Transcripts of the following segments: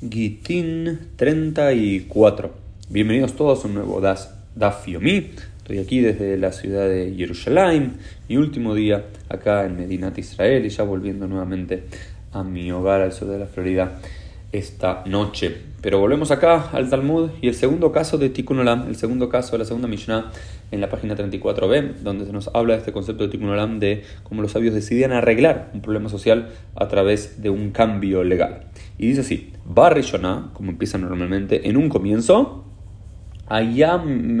Gitin 34. Bienvenidos todos a un nuevo Das, Daf. Estoy aquí desde la ciudad de Jerusalén, mi último día acá en Medinat Israel y ya volviendo nuevamente a mi hogar al sur de la Florida esta noche. Pero volvemos acá al Talmud y el segundo caso de Tikkun Olam, el segundo caso de la segunda Mishnah en la página 34b, donde se nos habla de este concepto de Tikkun Olam de cómo los sabios decidían arreglar un problema social a través de un cambio legal. Y dice así, Barrishona, como empieza normalmente, en un comienzo, Ayam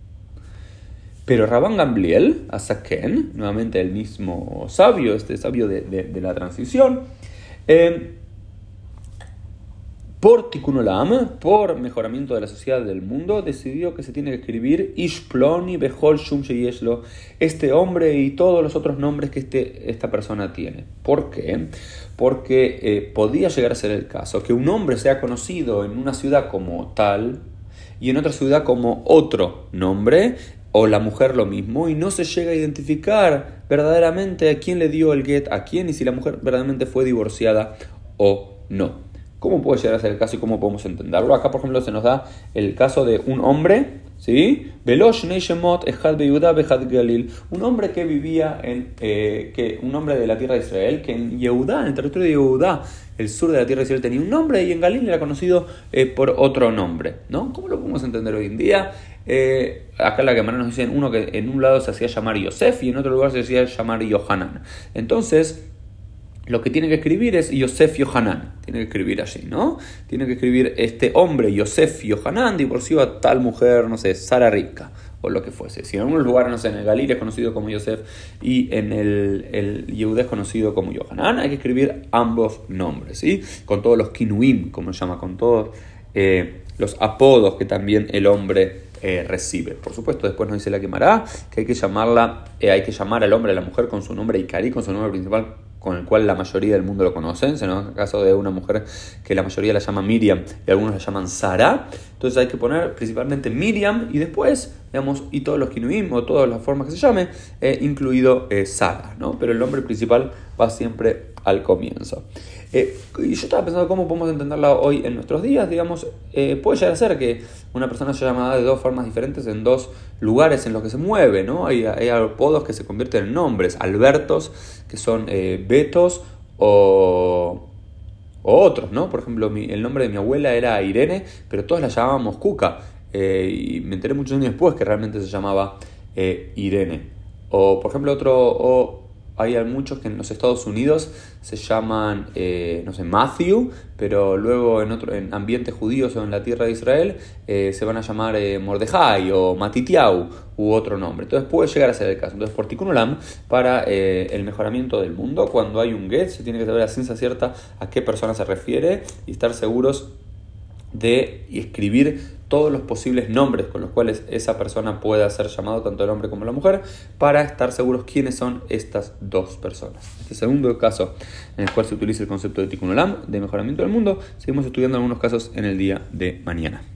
Pero Rabban Gamliel, Asaken, nuevamente el mismo sabio, este sabio de, la transición, eh, por Tikkun Olam, por mejoramiento de la sociedad del mundo, decidió que se tiene que escribir Ishploni Behol Shum Sheyeshlo, este hombre y todos los otros nombres que este, esta persona tiene. ¿Por qué? Porque eh, podía llegar a ser el caso que un hombre sea conocido en una ciudad como tal y en otra ciudad como otro nombre, o la mujer lo mismo, y no se llega a identificar verdaderamente a quién le dio el get a quién y si la mujer verdaderamente fue divorciada o no. ¿Cómo puede llegar a ser el caso y cómo podemos entenderlo? Acá, por ejemplo, se nos da el caso de un hombre, ¿sí? Galil. Un hombre que vivía en, eh, que, un hombre de la tierra de Israel, que en Yehudá, en el territorio de Yehudá, el sur de la tierra de Israel, tenía un nombre y en Galil era conocido eh, por otro nombre, ¿no? ¿Cómo lo podemos entender hoy en día? Eh, acá la Gemara nos dicen uno que en un lado se hacía llamar Yosef y en otro lugar se hacía llamar Yohanan. Entonces, lo que tiene que escribir es Yosef Yohanan. Tiene que escribir allí, ¿no? Tiene que escribir este hombre, Yosef Yohanan, divorció a tal mujer, no sé, Sara Rica o lo que fuese. Si en algunos lugares, no sé, en el Galil es conocido como Yosef y en el, el es conocido como Yohanan, hay que escribir ambos nombres, ¿sí? Con todos los kinuim, como se llama, con todos eh, los apodos que también el hombre eh, recibe. Por supuesto, después nos dice la quemará que hay que llamarla, eh, hay que llamar al hombre, a la mujer con su nombre Ikari, con su nombre principal con el cual la mayoría del mundo lo conocen, en el caso de una mujer que la mayoría la llama Miriam y algunos la llaman Sara, entonces hay que poner principalmente Miriam y después, digamos, y todos los kinuim o todas las formas que se llame, eh, incluido eh, ¿no? Pero el nombre principal va siempre al comienzo. Eh, y yo estaba pensando cómo podemos entenderla hoy en nuestros días, digamos, puede llegar a ser que una persona sea llamada de dos formas diferentes en dos lugares en los que se mueve, ¿no? Hay, hay apodos que se convierten en nombres, Albertos, que son Betos o o otros, ¿no? Por ejemplo, el nombre de mi abuela era Irene, pero todos la llamábamos Cuca. Eh, y me enteré muchos años después que realmente se llamaba eh, Irene. O, por ejemplo, otro, hay muchos que en los Estados Unidos se llaman, eh, no sé, Matthew, pero luego en, otro, en ambientes judíos o en la tierra de Israel eh, se van a llamar eh, Mordejai o Matitiau u otro nombre. Entonces puede llegar a ser el caso. Entonces, por Tikkun para el mejoramiento del mundo, cuando hay un get, se tiene que saber a ciencia cierta a qué persona se refiere y estar seguros de escribir todos los posibles nombres con los cuales esa persona pueda ser llamado, tanto el hombre como la mujer, para estar seguros quiénes son estas dos personas. Este segundo caso en el cual se utiliza el concepto de Tikkun Olam, de mejoramiento del mundo, seguimos estudiando algunos casos en el día de mañana.